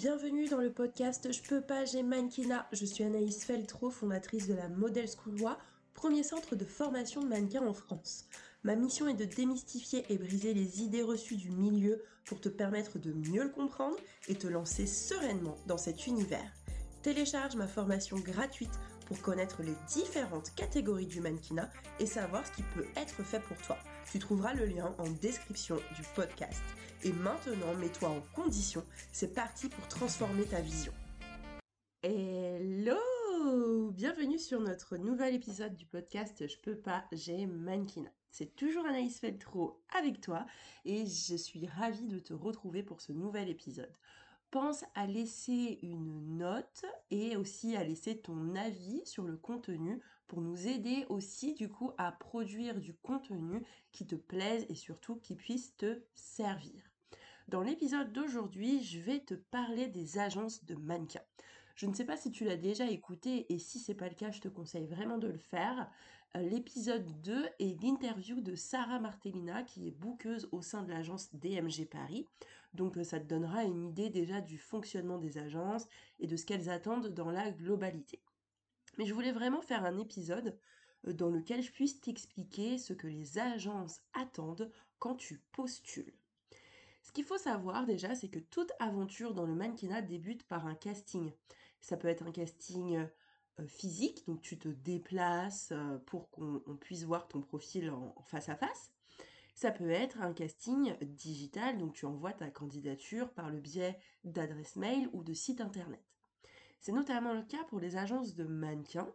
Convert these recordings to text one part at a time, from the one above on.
bienvenue dans le podcast Je peux pas, j'ai mannequinat. Je suis Anaïs Feltro, fondatrice de la Model School Loi, premier centre de formation de mannequins en France. Ma mission est de démystifier et briser les idées reçues du milieu pour te permettre de mieux le comprendre et te lancer sereinement dans cet univers. Télécharge ma formation gratuite pour connaître les différentes catégories du mannequinat et savoir ce qui peut être fait pour toi. Tu trouveras le lien en description du podcast. Et maintenant, mets-toi en condition. C'est parti pour transformer ta vision. Hello Bienvenue sur notre nouvel épisode du podcast Je peux pas, j'ai mannequinat. C'est toujours Anaïs Feltro avec toi et je suis ravie de te retrouver pour ce nouvel épisode pense à laisser une note et aussi à laisser ton avis sur le contenu pour nous aider aussi du coup à produire du contenu qui te plaise et surtout qui puisse te servir. Dans l'épisode d'aujourd'hui, je vais te parler des agences de mannequins. Je ne sais pas si tu l'as déjà écouté et si c'est pas le cas, je te conseille vraiment de le faire. Euh, l'épisode 2 est l'interview de Sarah Martellina qui est bouqueuse au sein de l'agence DMG Paris. Donc euh, ça te donnera une idée déjà du fonctionnement des agences et de ce qu'elles attendent dans la globalité. Mais je voulais vraiment faire un épisode euh, dans lequel je puisse t'expliquer ce que les agences attendent quand tu postules. Ce qu'il faut savoir déjà, c'est que toute aventure dans le mannequinat débute par un casting. Ça peut être un casting euh, physique, donc tu te déplaces euh, pour qu'on puisse voir ton profil en, face à face. Ça peut être un casting digital, donc tu envoies ta candidature par le biais d'adresse mail ou de site internet. C'est notamment le cas pour les agences de mannequins.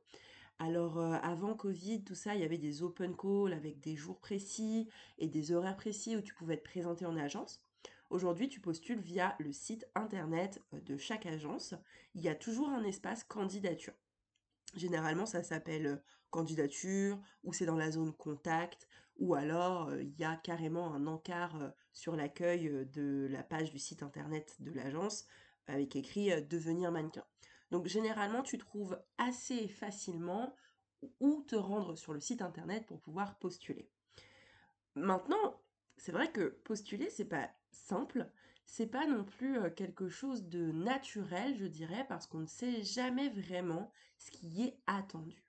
Alors euh, avant Covid, tout ça, il y avait des open calls avec des jours précis et des horaires précis où tu pouvais te présenter en agence. Aujourd'hui, tu postules via le site internet de chaque agence. Il y a toujours un espace candidature. Généralement, ça s'appelle euh, candidature, ou c'est dans la zone contact, ou alors euh, il y a carrément un encart euh, sur l'accueil de la page du site internet de l'agence avec écrit devenir mannequin. Donc généralement, tu trouves assez facilement où te rendre sur le site internet pour pouvoir postuler. Maintenant, c'est vrai que postuler, c'est pas simple, c'est pas non plus quelque chose de naturel, je dirais, parce qu'on ne sait jamais vraiment ce qui est attendu.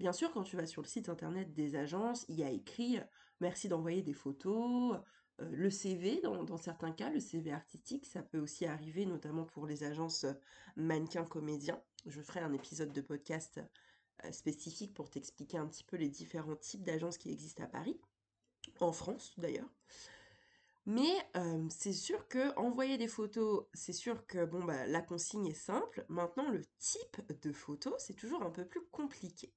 Bien sûr, quand tu vas sur le site internet des agences, il y a écrit merci d'envoyer des photos, le CV dans, certains cas, le CV artistique, ça peut aussi arriver notamment pour les agences mannequins comédiens. Je ferai un épisode de podcast spécifique pour t'expliquer un petit peu les différents types d'agences qui existent à Paris, en France d'ailleurs. Mais c'est sûr que envoyer des photos, c'est sûr que bon bah la consigne est simple. Maintenant le type de photo, c'est toujours un peu plus compliqué.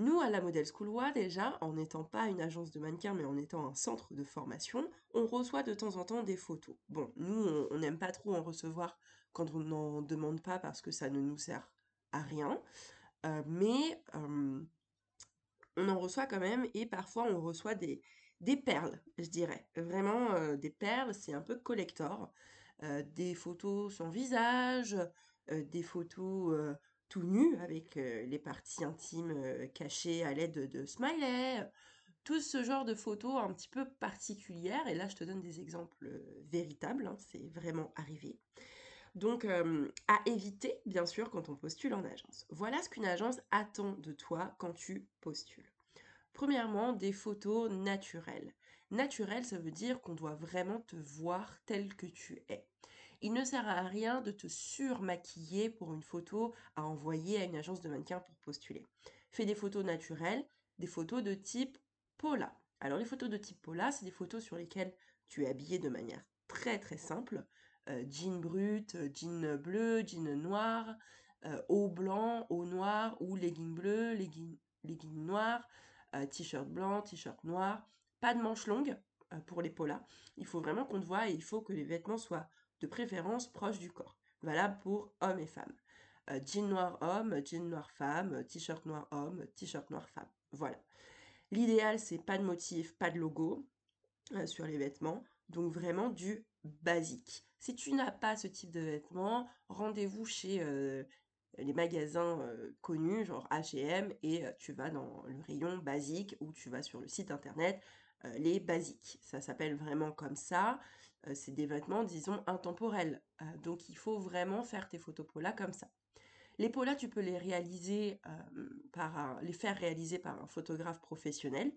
Nous, à la Model School déjà, en n'étant pas une agence de mannequins, mais en étant un centre de formation, on reçoit de temps en temps des photos. Bon, nous, on n'aime pas trop en recevoir quand on n'en demande pas parce que ça ne nous sert à rien. mais on en reçoit quand même et parfois on reçoit des, des perles, je dirais. Vraiment euh, des perles, c'est un peu collector. Euh, des photos sans visage, euh, des photos tout nues avec les parties intimes cachées à l'aide de, smiley. Tout ce genre de photos un petit peu particulières. Et là, je te donne des exemples véritables. Hein, c'est vraiment arrivé. Donc, à éviter, bien sûr, quand on postule en agence. Voilà ce qu'une agence attend de toi quand tu postules. Premièrement, des photos naturelles. Naturel, ça veut dire qu'on doit vraiment te voir tel que tu es. Il ne sert à rien de te surmaquiller pour une photo à envoyer à une agence de mannequin pour postuler. Fais des photos naturelles, des photos de type Pola. Alors les photos de type Pola, c'est des photos sur lesquelles tu es habillé de manière très très simple. Euh, jean brut, euh, jean bleu, jean noir, euh, haut blanc, haut noir ou legging bleu, legging, noir, t-shirt blanc, t-shirt noir, pas de manches longues euh, pour les polas. Il faut vraiment qu'on te voit et il faut que les vêtements soient de préférence proches du corps. Valable pour hommes et femmes. Euh, jean noir homme, jean noir femme, t-shirt noir homme, t-shirt noir femme. Voilà. L'idéal, c'est pas de motif, pas de logo euh, sur les vêtements. Donc vraiment du basique. Si tu n'as pas ce type de vêtements, rendez-vous chez les magasins connus, genre HM, et tu vas dans le rayon basique ou tu vas sur le site internet les basiques. Ça s'appelle vraiment comme ça. C'est des vêtements, disons, intemporels. donc il faut vraiment faire tes photos polas comme ça. Les polas, tu peux les réaliser par les faire réaliser par un photographe professionnel.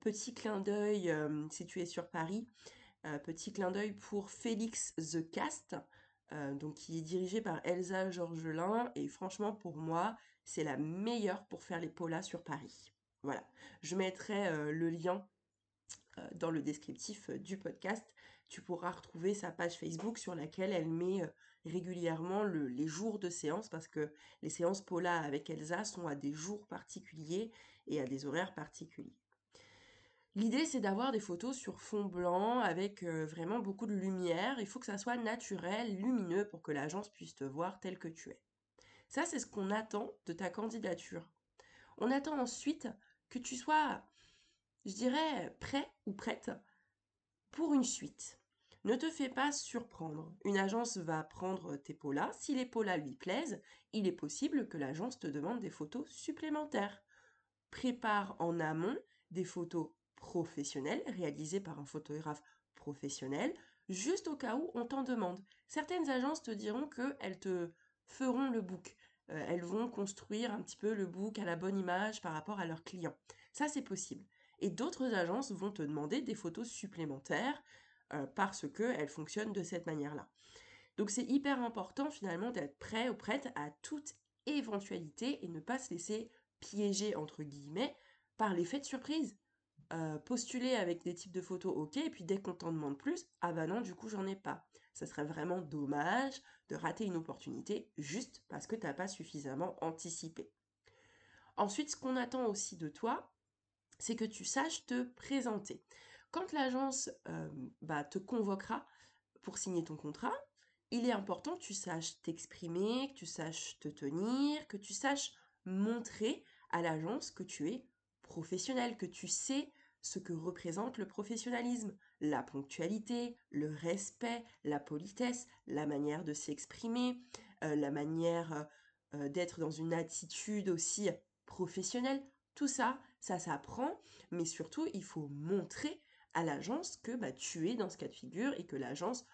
petit clin d'œil, si tu es sur Paris, petit clin d'œil pour Félix The Cast, qui est dirigé par Elsa Georgelin, et franchement pour moi, c'est la meilleure pour faire les polas sur Paris. Voilà, je mettrai le lien dans le descriptif du podcast. Tu pourras retrouver sa page Facebook sur laquelle elle met régulièrement les jours de séance parce que les séances Pola avec Elsa sont à des jours particuliers et à des horaires particuliers. L'idée, c'est d'avoir des photos sur fond blanc avec vraiment beaucoup de lumière. Il faut que ça soit naturel, lumineux pour que l'agence puisse te voir tel que tu es. Ça, c'est ce qu'on attend de ta candidature. On attend ensuite que tu sois, je dirais, prêt ou prête pour une suite. Ne te fais pas surprendre. Une agence va prendre tes polas. Si les polas lui plaisent, il est possible que l'agence te demande des photos supplémentaires. Prépare en amont des photos professionnel, réalisé par un photographe professionnel, juste au cas où on t'en demande. Certaines agences te diront qu'elles te feront le book. Euh, elles vont construire un petit peu le book à la bonne image par rapport à leurs clients. Ça, c'est possible. Et d'autres agences vont te demander des photos supplémentaires euh, parce qu'elles fonctionnent de cette manière-là. Donc c'est hyper important finalement d'être prêt ou prête à toute éventualité et ne pas se laisser piéger entre guillemets par l'effet de surprise. Euh, postuler avec des types de photos, ok, et puis dès qu'on t'en demande plus, ah bah non, du coup j'en ai pas. Ça serait vraiment dommage de rater une opportunité juste parce que t'as pas suffisamment anticipé. Ensuite, ce qu'on attend aussi de toi, c'est que tu saches te présenter. Quand l'agence euh, bah, te convoquera pour signer ton contrat, il est important que tu saches t'exprimer, que tu saches te tenir, que tu saches montrer à l'agence que tu es professionnel, que tu sais ce que représente le professionnalisme, la ponctualité, le respect, la politesse, la manière de s'exprimer, euh, la manière euh, d'être dans une attitude aussi professionnelle. Tout ça, ça s'apprend, mais surtout, il faut montrer à l'agence que bah, tu es dans ce cas de figure et que l'agence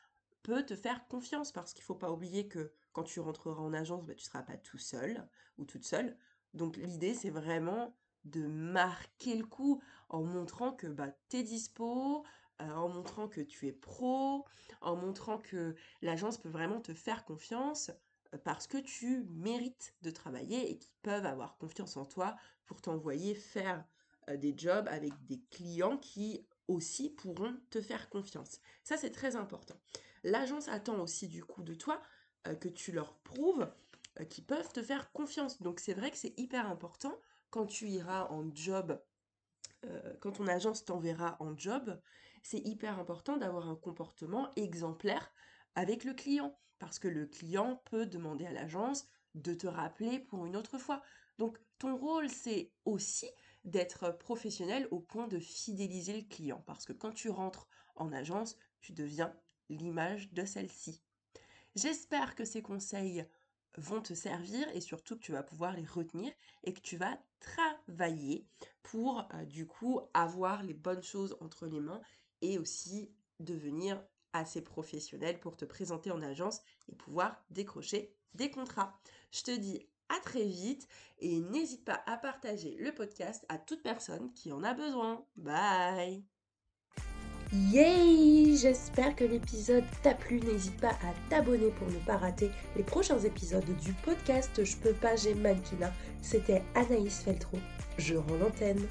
peut te faire confiance parce qu'il ne faut pas oublier que quand tu rentreras en agence, bah, tu ne seras pas tout seul ou toute seule. Donc l'idée, c'est vraiment de marquer le coup en montrant que bah, tu es dispo, euh, en montrant que tu es pro, en montrant que l'agence peut vraiment te faire confiance euh, parce que tu mérites de travailler et qu'ils peuvent avoir confiance en toi pour t'envoyer faire euh, des jobs avec des clients qui aussi pourront te faire confiance. Ça, c'est très important. L'agence attend aussi du coup de toi que tu leur prouves qu'ils peuvent te faire confiance. Donc c'est vrai que c'est hyper important quand tu iras en job, euh, quand ton agence t'enverra en job, c'est hyper important d'avoir un comportement exemplaire avec le client. Parce que le client peut demander à l'agence de te rappeler pour une autre fois. Donc ton rôle, c'est aussi d'être professionnel au point de fidéliser le client. Parce que quand tu rentres en agence, tu deviens l'image de celle-ci. J'espère que ces conseils vont te servir et surtout que tu vas pouvoir les retenir et que tu vas travailler pour euh, du coup avoir les bonnes choses entre les mains et aussi devenir assez professionnel pour te présenter en agence et pouvoir décrocher des contrats. Je te dis à très vite et n'hésite pas à partager le podcast à toute personne qui en a besoin. Bye Yay J'espère que l'épisode t'a plu. N'hésite pas à t'abonner pour ne pas rater les prochains épisodes du podcast Je peux pas, j'ai mannequinat. C'était Anaïs Feltro. Je rends l'antenne.